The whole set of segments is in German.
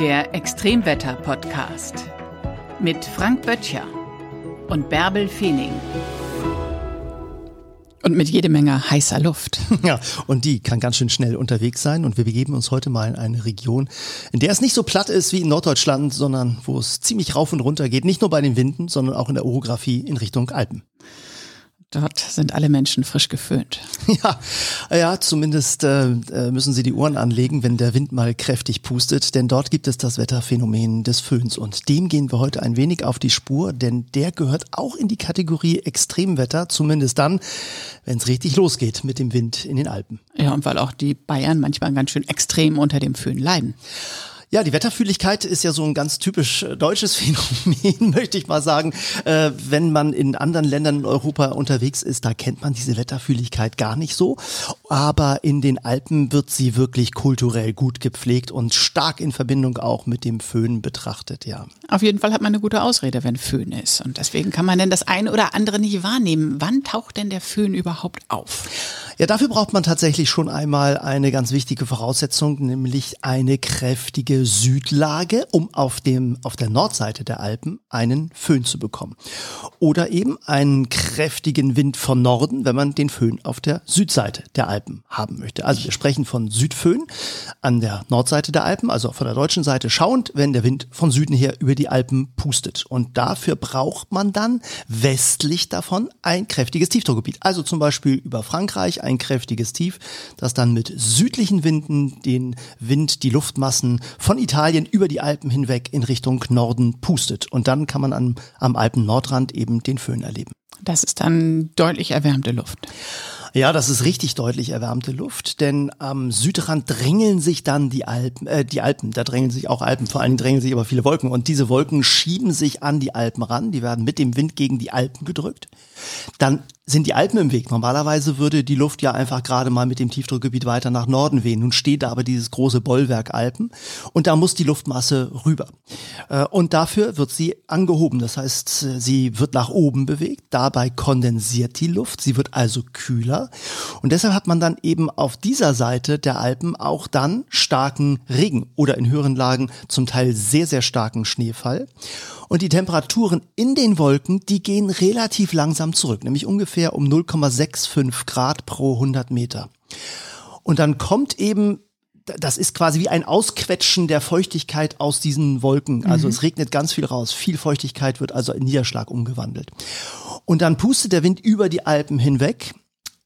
Der Extremwetter-Podcast mit Frank Böttcher und Bärbel Feening. Und mit jede Menge heißer Luft. Ja, und die kann ganz schön schnell unterwegs sein. Und wir begeben uns heute mal in eine Region, in der es nicht so platt ist wie in Norddeutschland, sondern wo es ziemlich rauf und runter geht. Nicht nur bei den Winden, sondern auch in der Orographie in Richtung Alpen. Dort sind alle Menschen frisch geföhnt. Ja, ja, zumindest äh, äh, müssen sie die Ohren anlegen, wenn der Wind mal kräftig pustet, denn dort gibt es das Wetterphänomen des Föhns und dem gehen wir heute ein wenig auf die Spur, denn der gehört auch in die Kategorie Extremwetter, zumindest dann, wenn es richtig losgeht mit dem Wind in den Alpen. Ja, und weil auch die Bayern manchmal ganz schön extrem unter dem Föhn leiden. Ja, die Wetterfühligkeit ist ja so ein ganz typisch äh, deutsches Phänomen, möchte ich mal sagen. Äh, wenn man in anderen Ländern in Europa unterwegs ist, da kennt man diese Wetterfühligkeit gar nicht so. Aber in den Alpen wird sie wirklich kulturell gut gepflegt und stark in Verbindung auch mit dem Föhn betrachtet, ja. Auf jeden Fall hat man eine gute Ausrede, wenn Föhn ist. Und deswegen kann man denn das eine oder andere nicht wahrnehmen. Wann taucht denn der Föhn überhaupt auf? Ja, dafür braucht man tatsächlich schon einmal eine ganz wichtige Voraussetzung, nämlich eine kräftige Südlage, um auf dem, auf der Nordseite der Alpen einen Föhn zu bekommen. Oder eben einen kräftigen Wind von Norden, wenn man den Föhn auf der Südseite der Alpen haben möchte. Also wir sprechen von Südföhn an der Nordseite der Alpen, also von der deutschen Seite schauend, wenn der Wind von Süden her über die Alpen pustet. Und dafür braucht man dann westlich davon ein kräftiges Tiefdruckgebiet. Also zum Beispiel über Frankreich ein kräftiges Tief, das dann mit südlichen Winden den Wind, die Luftmassen von Italien über die Alpen hinweg in Richtung Norden pustet. Und dann kann man am, am Alpen-Nordrand eben den Föhn erleben. Das ist dann deutlich erwärmte Luft. Ja, das ist richtig deutlich erwärmte Luft, denn am Südrand drängeln sich dann die Alpen, äh, die Alpen, da drängeln sich auch Alpen, vor Dingen drängeln sich aber viele Wolken und diese Wolken schieben sich an die Alpen ran, die werden mit dem Wind gegen die Alpen gedrückt. Dann sind die Alpen im Weg. Normalerweise würde die Luft ja einfach gerade mal mit dem Tiefdruckgebiet weiter nach Norden wehen. Nun steht da aber dieses große Bollwerk Alpen und da muss die Luftmasse rüber. Äh, und dafür wird sie angehoben. Das heißt, sie wird nach oben bewegt. Dabei kondensiert die Luft. Sie wird also kühler. Und deshalb hat man dann eben auf dieser Seite der Alpen auch dann starken Regen oder in höheren Lagen zum Teil sehr, sehr starken Schneefall. Und die Temperaturen in den Wolken, die gehen relativ langsam zurück, nämlich ungefähr um 0,65 Grad pro 100 Meter. Und dann kommt eben das ist quasi wie ein Ausquetschen der Feuchtigkeit aus diesen Wolken. Also mhm. es regnet ganz viel raus. Viel Feuchtigkeit wird also in Niederschlag umgewandelt. Und dann pustet der Wind über die Alpen hinweg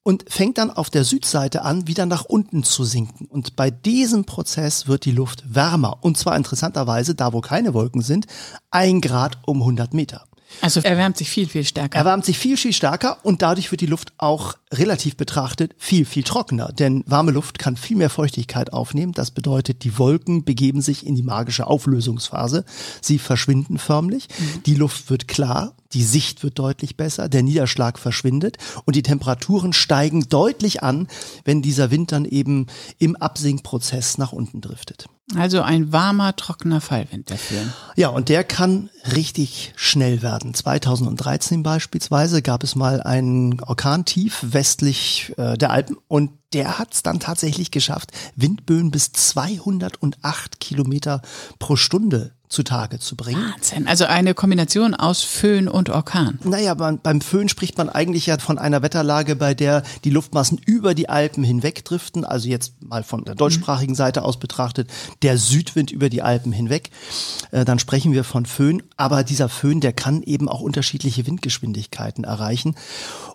und fängt dann auf der Südseite an, wieder nach unten zu sinken. Und bei diesem Prozess wird die Luft wärmer. Und zwar interessanterweise, da wo keine Wolken sind, ein Grad um 100 Meter. Also erwärmt sich viel, viel stärker. Erwärmt sich viel, viel stärker und dadurch wird die Luft auch relativ betrachtet viel, viel trockener. Denn warme Luft kann viel mehr Feuchtigkeit aufnehmen. Das bedeutet, die Wolken begeben sich in die magische Auflösungsphase. Sie verschwinden förmlich. Mhm. Die Luft wird klar die Sicht wird deutlich besser, der Niederschlag verschwindet und die Temperaturen steigen deutlich an, wenn dieser Wind dann eben im Absinkprozess nach unten driftet. Also ein warmer, trockener Fallwind dafür. Ja, und der kann richtig schnell werden. 2013 beispielsweise gab es mal einen Orkantief westlich äh, der Alpen und der hat es dann tatsächlich geschafft, Windböen bis 208 Kilometer pro Stunde zutage zu bringen. Wahnsinn. Also eine Kombination aus Föhn und Orkan. Naja, beim, beim Föhn spricht man eigentlich ja von einer Wetterlage, bei der die Luftmassen über die Alpen hinweg driften. Also jetzt mal von der deutschsprachigen Seite aus betrachtet, der Südwind über die Alpen hinweg. Äh, dann sprechen wir von Föhn. Aber dieser Föhn, der kann eben auch unterschiedliche Windgeschwindigkeiten erreichen.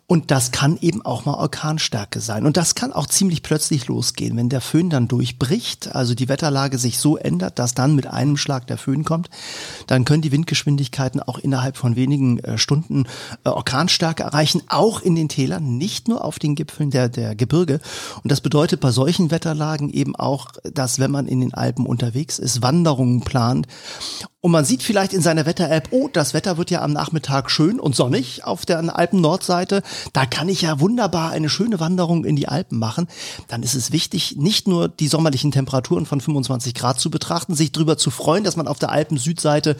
Und das kann eben auch mal Orkanstärke sein. Und das kann auch ziemlich plötzlich losgehen, wenn der Föhn dann durchbricht, also die Wetterlage sich so ändert, dass dann mit einem Schlag der Föhn kommt, dann können die Windgeschwindigkeiten auch innerhalb von wenigen äh, Stunden äh, Orkanstärke erreichen, auch in den Tälern, nicht nur auf den Gipfeln der, der Gebirge. Und das bedeutet bei solchen Wetterlagen eben auch, dass wenn man in den Alpen unterwegs ist, Wanderungen plant und man sieht vielleicht in seiner Wetter-App, oh, das Wetter wird ja am Nachmittag schön und sonnig auf der Alpen-Nordseite. Da kann ich ja wunderbar eine schöne Wanderung in die Alpen machen. Dann ist es wichtig, nicht nur die sommerlichen Temperaturen von 25 Grad zu betrachten, sich darüber zu freuen, dass man auf der Alpen-Südseite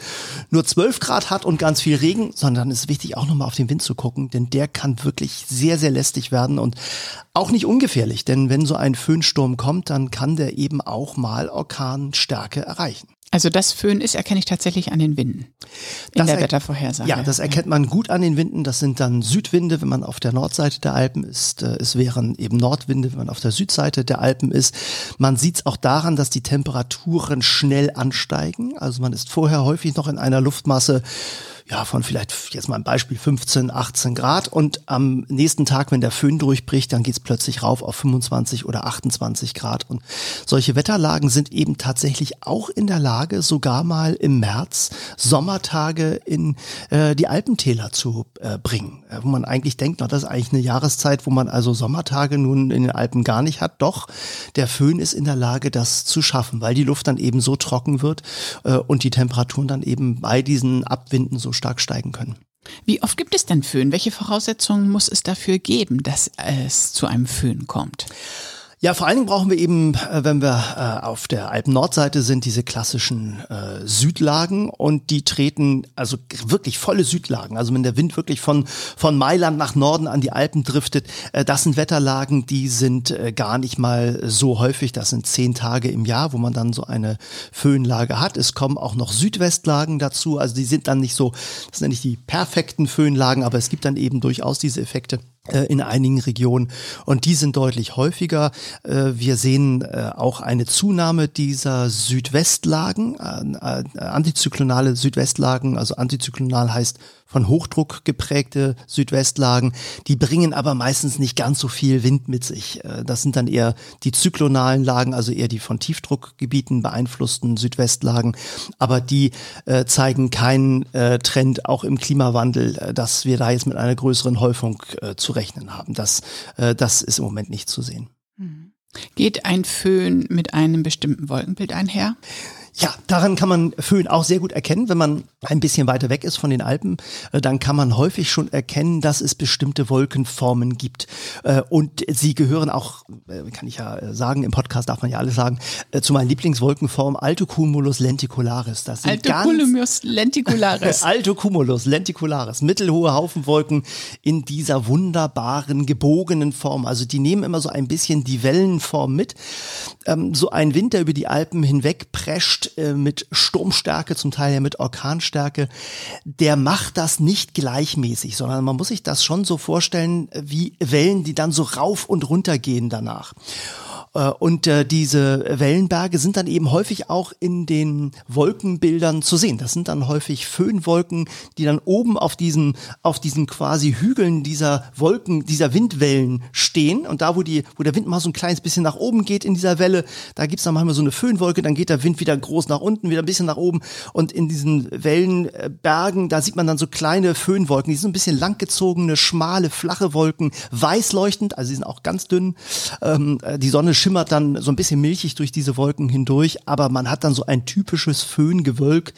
nur 12 Grad hat und ganz viel Regen, sondern ist wichtig, auch nochmal auf den Wind zu gucken, denn der kann wirklich sehr, sehr lästig werden und auch nicht ungefährlich, denn wenn so ein Föhnsturm kommt, dann kann der eben auch mal Orkanstärke erreichen. Also das Föhn ist, erkenne ich tatsächlich an den Winden in Das der er- Wettervorhersage. Ja, das erkennt man gut an den Winden. Das sind dann Südwinde, wenn man auf der Nordseite der Alpen ist. Äh, Es wären eben Nordwinde, wenn man auf der Südseite der Alpen ist. Man sieht es auch daran, dass die Temperaturen schnell ansteigen. Also man ist vorher häufig noch in einer Luftmasse ja, von vielleicht jetzt mal ein Beispiel 15, 18 Grad und am nächsten Tag, wenn der Föhn durchbricht, dann geht's plötzlich rauf auf 25 oder 28 Grad. Und solche Wetterlagen sind eben tatsächlich auch in der Lage, sogar mal im März Sommertage in äh, die Alpentäler zu äh, bringen. Äh, wo man eigentlich denkt, na, das ist eigentlich eine Jahreszeit, wo man also Sommertage nun in den Alpen gar nicht hat. Doch, der Föhn ist in der Lage, das zu schaffen, weil die Luft dann eben so trocken wird äh, und die Temperaturen dann eben bei diesen Abwinden so stark steigen können. Wie oft gibt es denn Föhn? Welche Voraussetzungen muss es dafür geben, dass es zu einem Föhn kommt? Ja, vor allen Dingen brauchen wir eben, äh, wenn wir äh, auf der Alpen-Nordseite sind, diese klassischen äh, Südlagen und die treten, also wirklich volle Südlagen, also wenn der Wind wirklich von, von Mailand nach Norden an die Alpen driftet, das sind Wetterlagen, die sind gar nicht mal so häufig, das sind zehn Tage im Jahr, wo man dann so eine Föhnlage hat. Es kommen auch noch Südwestlagen dazu, also die sind dann nicht so, das sind nicht die perfekten Föhnlagen, aber es gibt dann eben durchaus diese Effekte in einigen Regionen und die sind deutlich häufiger. Äh, Wir sehen äh, auch eine Zunahme dieser Südwestlagen, äh, äh, antizyklonale Südwestlagen, also antizyklonal heißt von Hochdruck geprägte Südwestlagen, die bringen aber meistens nicht ganz so viel Wind mit sich. Äh, Das sind dann eher die zyklonalen Lagen, also eher die von Tiefdruckgebieten beeinflussten Südwestlagen, aber die äh, zeigen keinen äh, Trend auch im Klimawandel, äh, dass wir da jetzt mit einer größeren Häufung äh, zu rechnen haben. Das, äh, das ist im Moment nicht zu sehen. Geht ein Föhn mit einem bestimmten Wolkenbild einher? Ja, daran kann man Föhn auch sehr gut erkennen. Wenn man ein bisschen weiter weg ist von den Alpen, äh, dann kann man häufig schon erkennen, dass es bestimmte Wolkenformen gibt. Äh, Und sie gehören auch, äh, kann ich ja sagen, im Podcast darf man ja alles sagen, zu meinen Lieblingswolkenformen Altocumulus lenticularis. Das sind ganz Altocumulos lenticularis. Altocumulus lenticularis, mittelhohe Haufenwolken in dieser wunderbaren gebogenen Form. Also die nehmen immer so ein bisschen die Wellenform mit. Ähm, so ein Wind, der über die Alpen hinweg prescht mit Sturmstärke, zum Teil ja mit Orkanstärke, der macht das nicht gleichmäßig, sondern man muss sich das schon so vorstellen wie Wellen, die dann so rauf und runter gehen danach. Äh, Und äh, diese Wellenberge sind dann eben häufig auch in den Wolkenbildern zu sehen. Das sind dann häufig Föhnwolken, die dann oben auf diesen, auf diesen quasi Hügeln dieser Wolken, dieser Windwellen stehen. Und da, wo die, wo der Wind mal so ein kleines bisschen nach oben geht in dieser Welle, da gibt's dann manchmal so eine Föhnwolke, dann geht der Wind wieder groß nach unten, wieder ein bisschen nach oben. Und in diesen Wellenbergen, da sieht man dann so kleine Föhnwolken, die sind so ein bisschen langgezogene, schmale, flache Wolken, weiß leuchtend, also die sind auch ganz dünn. Ähm, äh, die Sonne schimmert dann so ein bisschen milchig durch diese Wolken hindurch, aber man hat dann so ein typisches Föhngewölk,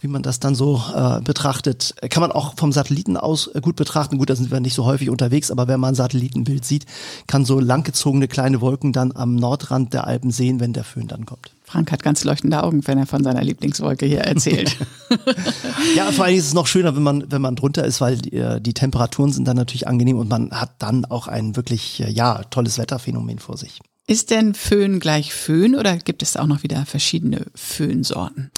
wie man das dann so äh, betrachtet. Kann man auch vom Satelliten aus äh, gut betrachten. Gut, da sind wir nicht so häufig unterwegs, aber wenn man ein Satellitenbild sieht, kann so langgezogene kleine Wolken dann am Nordrand der Alpen sehen, wenn der Föhn dann kommt. Frank hat ganz leuchtende Augen, wenn er von seiner Lieblingswolke hier erzählt. Ja, vor allem ist es noch schöner, wenn man, wenn man drunter ist, weil die, äh, die Temperaturen sind dann natürlich angenehm und man hat dann auch ein wirklich, äh, ja, tolles Wetterphänomen vor sich. Ist denn Föhn gleich Föhn oder gibt es auch noch wieder verschiedene Föhnsorten?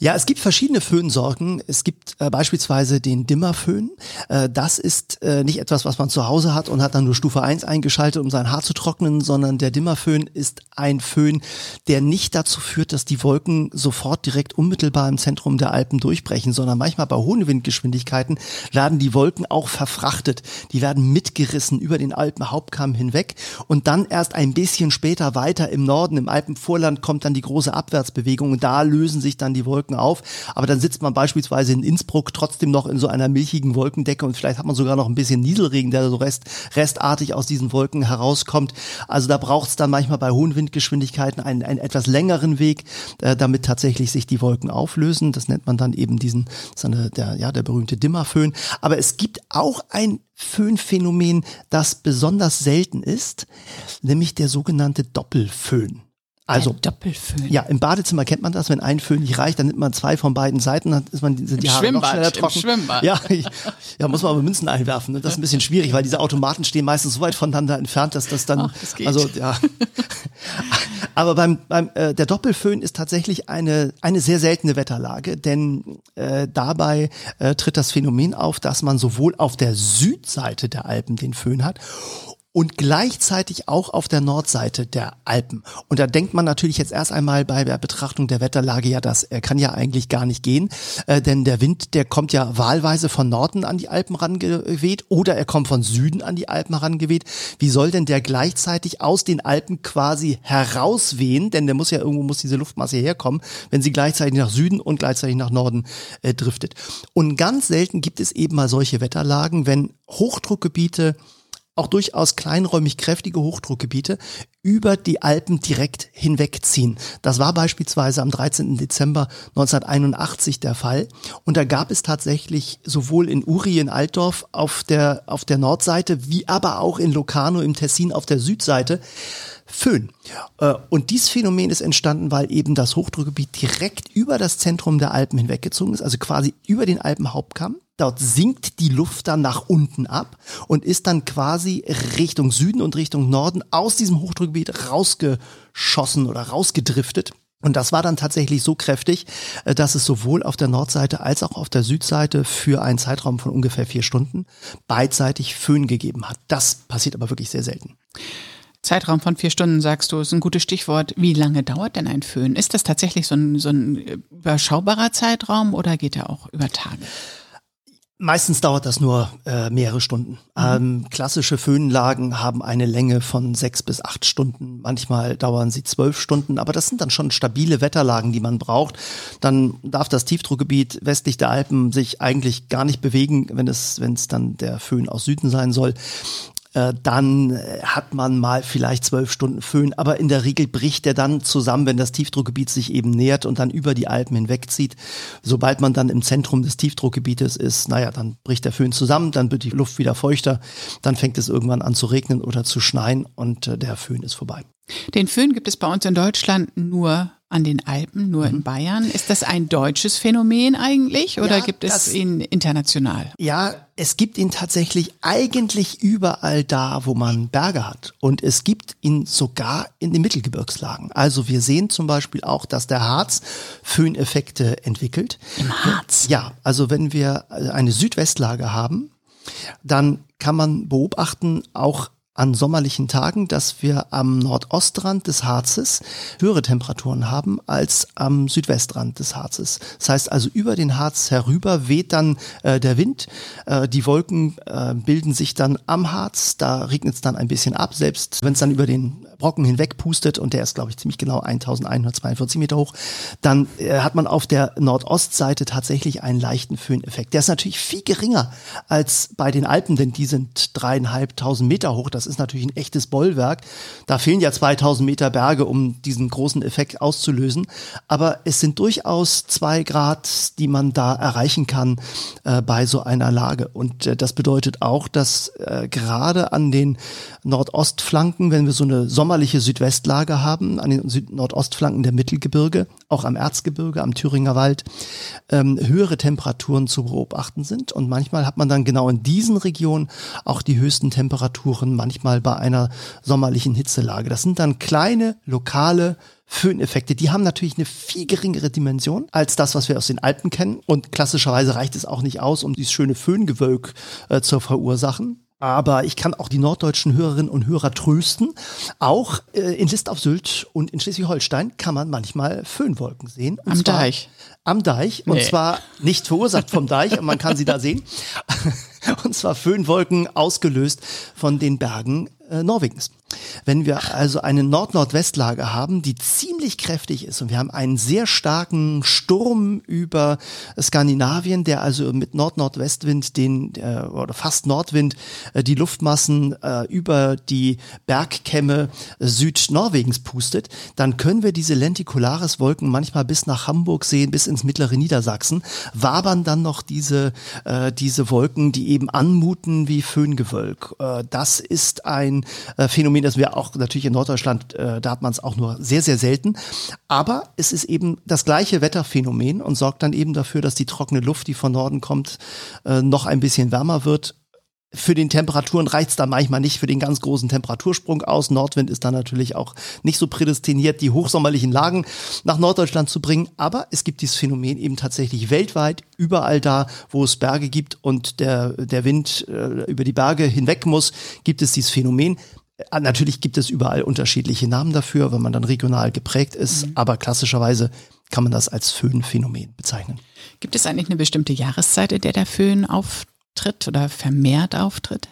Ja, es gibt verschiedene Föhnsorten. Es gibt äh, beispielsweise den Dimmerföhn. Äh, das ist äh, nicht etwas, was man zu Hause hat und hat dann nur Stufe 1 eingeschaltet, um sein Haar zu trocknen, sondern der Dimmerföhn ist ein Föhn, der nicht dazu führt, dass die Wolken sofort direkt unmittelbar im Zentrum der Alpen durchbrechen, sondern manchmal bei hohen Windgeschwindigkeiten werden die Wolken auch verfrachtet. Die werden mitgerissen über den Alpenhauptkamm hinweg und dann erst ein bisschen später weiter im Norden, im Alpenvorland kommt dann die große Abwärtsbewegung und da lösen sich dann die Wolken auf. Aber dann sitzt man beispielsweise in Innsbruck trotzdem noch in so einer milchigen Wolkendecke und vielleicht hat man sogar noch ein bisschen Nieselregen, der so rest, restartig aus diesen Wolken herauskommt. Also da braucht es dann manchmal bei hohen Windgeschwindigkeiten einen, einen etwas längeren Weg, äh, damit tatsächlich sich die Wolken auflösen. Das nennt man dann eben diesen, eine, der, ja, der berühmte Dimmerföhn. Aber es gibt auch ein Föhnphänomen, das besonders selten ist, nämlich der sogenannte Doppelföhn. Also Der Doppelföhn. ja, im Badezimmer kennt man das, wenn ein Föhn nicht reicht, dann nimmt man zwei von beiden Seiten, dann ist man sind die Im Haare noch Schwimmbad, schneller im trocken. Schwimmbad. Ja, ich, ja, muss man aber Münzen einwerfen. Ne? Das ist ein bisschen schwierig, weil diese Automaten stehen meistens so weit voneinander entfernt, dass das dann Ach, das geht. also ja. Aber beim, beim äh, der Doppelföhn ist tatsächlich eine eine sehr seltene Wetterlage, denn äh, dabei äh, tritt das Phänomen auf, dass man sowohl auf der Südseite der Alpen den Föhn hat und gleichzeitig auch auf der Nordseite der Alpen. Und da denkt man natürlich jetzt erst einmal bei der Betrachtung der Wetterlage, ja, das äh, kann ja eigentlich gar nicht gehen, äh, denn der Wind, der kommt ja wahlweise von Norden an die Alpen rangeweht oder er kommt von Süden an die Alpen herangeweht. Wie soll denn der gleichzeitig aus den Alpen quasi herauswehen? Denn der muss ja irgendwo muss diese Luftmasse herkommen, wenn sie gleichzeitig nach Süden und gleichzeitig nach Norden äh, driftet. Und ganz selten gibt es eben mal solche Wetterlagen, wenn Hochdruckgebiete auch durchaus kleinräumig kräftige Hochdruckgebiete über die Alpen direkt hinwegziehen. Das war beispielsweise am 13. Dezember 1981 der Fall. Und da gab es tatsächlich sowohl in Uri in Altdorf auf der, auf der Nordseite, wie aber auch in Locarno im Tessin auf der Südseite Föhn. Äh, Und dieses Phänomen ist entstanden, weil eben das Hochdruckgebiet direkt über das Zentrum der Alpen hinweggezogen ist, also quasi über den Alpenhauptkamm. Dort sinkt die Luft dann nach unten ab und ist dann quasi Richtung Süden und Richtung Norden aus diesem Hochdruckgebiet rausgeschossen oder rausgedriftet. Und das war dann tatsächlich so kräftig, äh, dass es sowohl auf der Nordseite als auch auf der Südseite für einen Zeitraum von ungefähr vier Stunden beidseitig Föhn gegeben hat. Das passiert aber wirklich sehr selten. Zeitraum von vier Stunden, sagst du, ist ein gutes Stichwort. Wie lange dauert denn ein Föhn? Ist das tatsächlich so ein, so ein überschaubarer Zeitraum oder geht er auch über Tage? Meistens dauert das nur äh, mehrere Stunden. Ähm, klassische Föhnlagen haben eine Länge von sechs bis acht Stunden. Manchmal dauern sie zwölf Stunden, aber das sind dann schon stabile Wetterlagen, die man braucht. Dann darf das Tiefdruckgebiet westlich der Alpen sich eigentlich gar nicht bewegen, wenn es, wenn es dann der Föhn aus Süden sein soll äh, dann äh, hat man mal vielleicht zwölf Stunden Föhn, aber in der Regel bricht der dann zusammen, wenn das Tiefdruckgebiet sich eben nähert und dann über die Alpen hinwegzieht. Sobald man dann im Zentrum des Tiefdruckgebietes ist, naja, dann bricht der Föhn zusammen, dann wird die Luft wieder feuchter, dann fängt es irgendwann an zu regnen oder zu schneien und äh, der Föhn ist vorbei. Den Föhn gibt es bei uns in Deutschland nur an den Alpen, nur Mhm. in Bayern. Ist das ein deutsches Phänomen eigentlich oder Ja, gibt es ihn international? Ja, es gibt ihn tatsächlich eigentlich überall da, wo man Berge hat. Und es gibt ihn sogar in den Mittelgebirgslagen. Also wir sehen zum Beispiel auch, dass der Harz Föhneffekte entwickelt. Im Harz? Ja, also wenn wir eine Südwestlage haben, dann kann man beobachten, auch an sommerlichen Tagen, dass wir am Nordostrand des Harzes höhere Temperaturen haben als am Südwestrand des Harzes. Das heißt also über den Harz herüber weht dann äh, der Wind, äh, die Wolken äh, bilden sich dann am Harz, da regnet es dann ein bisschen ab, selbst wenn es dann über den Brocken hinweg pustet und der ist glaube ich ziemlich genau 1142 Meter hoch, dann äh, hat man auf der Nordostseite tatsächlich einen leichten Föhneffekt. Der ist natürlich viel geringer als bei den Alpen, denn die sind dreieinhalbtausend Meter hoch. Das ist natürlich ein echtes Bollwerk. Da fehlen ja 2000 Meter Berge, um diesen großen Effekt auszulösen. Aber es sind durchaus zwei Grad, die man da erreichen kann äh, bei so einer Lage. Und äh, das bedeutet auch, dass äh, gerade an den Nordostflanken, wenn wir so eine sommerliche Südwestlage haben, an den Süd Nordostflanken der Mittelgebirge, auch am Erzgebirge, am Thüringer Wald, ähm, höhere Temperaturen zu beobachten sind. Und manchmal hat man dann genau in diesen Regionen auch die höchsten Temperaturen, manchmal bei einer sommerlichen Hitzelage. Das sind dann kleine, lokale Föhneffekte. Die haben natürlich eine viel geringere Dimension als das, was wir aus den Alpen kennen. Und klassischerweise reicht es auch nicht aus, um dieses schöne Föhngewölk äh, zu verursachen. Aber ich kann auch die norddeutschen Hörerinnen und Hörer trösten. Auch äh, in List auf Sylt und in Schleswig-Holstein kann man manchmal Föhnwolken sehen. Und Am Deich. Am Deich. Und Nee. zwar nicht verursacht vom Deich, aber man kann sie da sehen. Und zwar Föhnwolken ausgelöst von den Bergen äh, Norwegens. Wenn wir also eine Nord-Nordwestlage haben, die ziemlich kräftig ist und wir haben einen sehr starken Sturm über Skandinavien, der also mit Nord-Nordwestwind den äh, oder fast Nordwind äh, die Luftmassen äh, über die Bergkämme Südnorwegens pustet, dann können wir diese Lenticularis-Wolken manchmal bis nach Hamburg sehen, bis ins mittlere Niedersachsen, wabern dann noch diese, äh, diese Wolken, die eben anmuten wie Föhngewölk. Äh, das ist ein äh, Phänomen, das wäre auch natürlich in Norddeutschland, äh, da hat man es auch nur sehr, sehr selten. Aber es ist eben das gleiche Wetterphänomen und sorgt dann eben dafür, dass die trockene Luft, die von Norden kommt, äh, noch ein bisschen wärmer wird für den Temperaturen reicht's da manchmal nicht für den ganz großen Temperatursprung aus. Nordwind ist da natürlich auch nicht so prädestiniert, die hochsommerlichen Lagen nach Norddeutschland zu bringen. Aber es gibt dieses Phänomen eben tatsächlich weltweit, überall da, wo es Berge gibt und der, der Wind äh, über die Berge hinweg muss, gibt es dieses Phänomen. Äh, natürlich gibt es überall unterschiedliche Namen dafür, wenn man dann regional geprägt ist, mhm. aber klassischerweise kann man das als Föhnphänomen bezeichnen. Gibt es eigentlich eine bestimmte Jahreszeit, in der der Föhn auf auftritt oder vermehrt auftritt?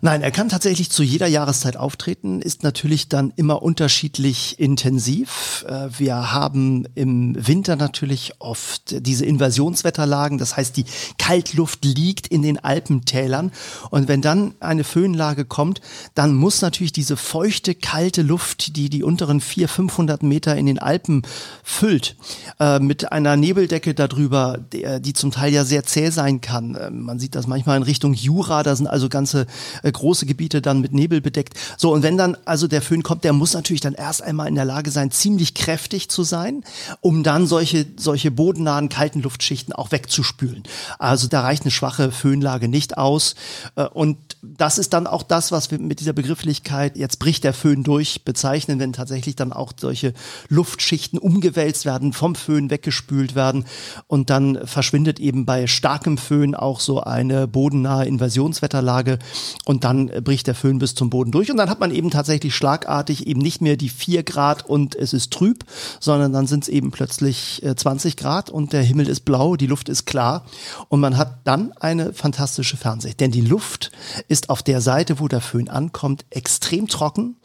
Nein, er kann tatsächlich zu jeder Jahreszeit auftreten, ist natürlich dann immer unterschiedlich intensiv. Äh, wir haben im Winter natürlich oft diese Inversionswetterlagen, das heißt, die Kaltluft liegt in den Alpentälern und wenn dann eine Föhnlage kommt, dann muss natürlich diese feuchte, kalte Luft, die die unteren 400, 500 Meter in den Alpen füllt, äh, mit einer Nebeldecke darüber, die zum Teil ja sehr zäh sein kann. Äh, man sieht das manchmal in Richtung Jura, da sind also ganze äh, große Gebiete dann mit Nebel bedeckt. So, und wenn dann also der Föhn kommt, der muss natürlich dann erst einmal in der Lage sein, ziemlich kräftig zu sein, um dann solche, solche bodennahen kalten Luftschichten auch wegzuspülen. Also da reicht eine schwache Föhnlage nicht aus. Äh, und das ist dann auch das, was wir mit dieser Begrifflichkeit, jetzt bricht der Föhn durch, bezeichnen, wenn tatsächlich dann auch solche Luftschichten umgewälzt werden, vom Föhn weggespült werden. Und dann verschwindet eben bei starkem Föhn auch so eine bodennahe Inversionswetterlage. Und und dann bricht der Föhn bis zum Boden durch und dann hat man eben tatsächlich schlagartig eben nicht mehr die vier Grad und es ist trüb, sondern dann sind es eben plötzlich 20 äh, Grad und der Himmel ist blau, die Luft ist klar und man hat dann eine fantastische Fernsicht, denn die Luft ist auf der Seite, wo der Föhn ankommt, extrem trocken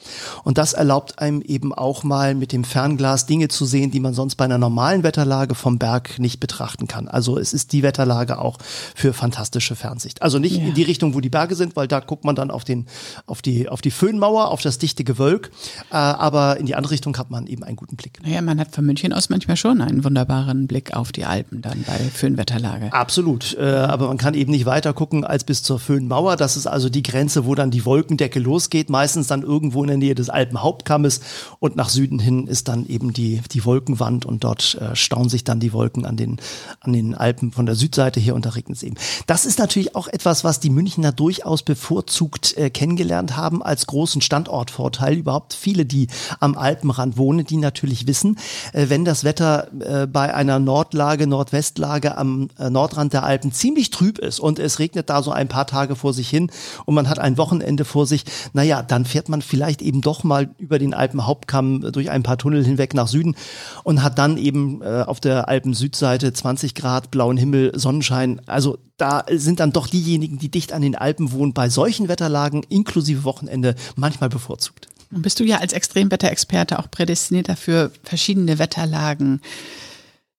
und das erlaubt einem eben auch mal mit dem Fernglas Dinge zu sehen, die man sonst bei einer normalen Wetterlage vom Berg nicht betrachten kann. Also es ist die Wetterlage auch für fantastische Fernsicht. Also nicht ja. in die Richtung, wo die Berge sind, weil da guckt guckt man dann auf, den, auf, die, auf die Föhnmauer, auf das dichte Gewölk. Äh, aber in die andere Richtung hat man eben einen guten Blick. Naja, man hat von München aus manchmal schon einen wunderbaren Blick auf die Alpen dann bei Föhnwetterlage. Absolut. Äh, aber man kann eben nicht weiter gucken als bis zur Föhnmauer. Das ist also die Grenze, wo dann die Wolkendecke losgeht. Meistens dann irgendwo in der Nähe des Alpenhauptkammes. Und nach Süden hin ist dann eben die, die Wolkenwand und dort äh, stauen sich dann die Wolken an den, an den Alpen von der Südseite her und da regnet es eben. Das ist natürlich auch etwas, was die Münchner durchaus bevorzugen bevorzugt äh, kennengelernt haben als großen Standortvorteil. Überhaupt viele, die am Alpenrand wohnen, die natürlich wissen, äh, wenn das Wetter äh, bei einer Nordlage, Nordwestlage am äh, Nordrand der Alpen ziemlich trüb ist und es regnet da so ein paar Tage vor sich hin und man hat ein Wochenende vor sich, naja, dann fährt man vielleicht eben doch mal über den Alpenhauptkamm durch ein paar Tunnel hinweg nach Süden und hat dann eben äh, auf der Alpen-Südseite 20 Grad, blauen Himmel, Sonnenschein. Also da sind dann doch diejenigen, die dicht an den Alpen wohnen, bei solchen Wetterlagen inklusive Wochenende manchmal bevorzugt. Und bist du ja als Extremwetterexperte auch prädestiniert dafür, verschiedene Wetterlagen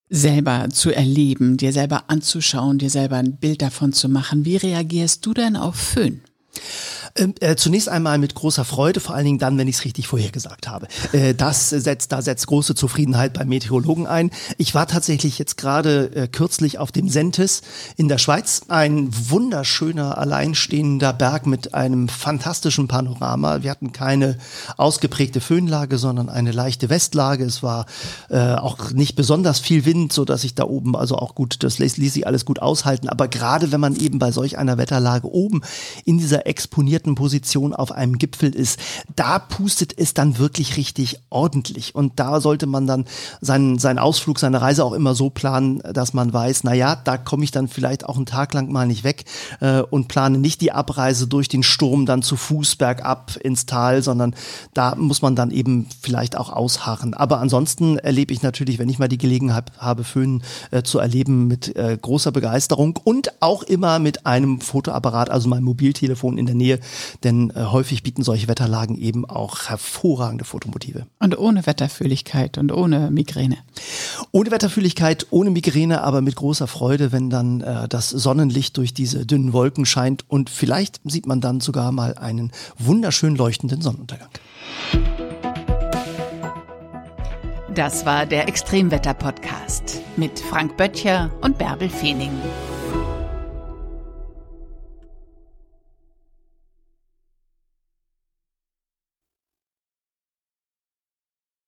selber zu erleben, dir selber anzuschauen, dir selber ein Bild davon zu machen. Wie reagierst du denn auf Föhn? Ähm, äh, zunächst einmal mit großer Freude, vor allen Dingen dann, wenn ich es richtig vorhergesagt habe. Äh, das setzt, da setzt große Zufriedenheit bei Meteorologen ein. Ich war tatsächlich jetzt gerade äh, kürzlich auf dem Sentis in der Schweiz. Ein wunderschöner, alleinstehender Berg mit einem fantastischen Panorama. Wir hatten keine ausgeprägte Föhnlage, sondern eine leichte Westlage. Es war äh, auch nicht besonders viel Wind, so dass ich da oben also auch gut, das ließ, ließ sich alles gut aushalten. Aber gerade wenn man eben bei solch einer Wetterlage oben in dieser exponierten vierten Position auf einem Gipfel ist, da pustet es dann wirklich richtig ordentlich. Und da sollte man dann seinen, seinen Ausflug, seine Reise auch immer so planen, dass man weiß, na ja, da komme ich dann vielleicht auch einen Tag lang mal nicht weg äh, und plane nicht die Abreise durch den Sturm dann zu Fuß bergab ins Tal, sondern da muss man dann eben vielleicht auch ausharren. Aber ansonsten erlebe ich natürlich, wenn ich mal die Gelegenheit habe, Föhn äh, zu erleben, mit äh, großer Begeisterung und auch immer mit einem Fotoapparat, also meinem Mobiltelefon in der Nähe, denn äh, häufig bieten solche Wetterlagen eben auch hervorragende Fotomotive. Und ohne Wetterfühligkeit und ohne Migräne. Ohne Wetterfühligkeit, ohne Migräne, aber mit großer Freude, wenn dann äh, das Sonnenlicht durch diese dünnen Wolken scheint und vielleicht sieht man dann sogar mal einen wunderschön leuchtenden Sonnenuntergang. Das war der Extremwetter-Podcast mit Frank Böttcher und Bärbel Feening.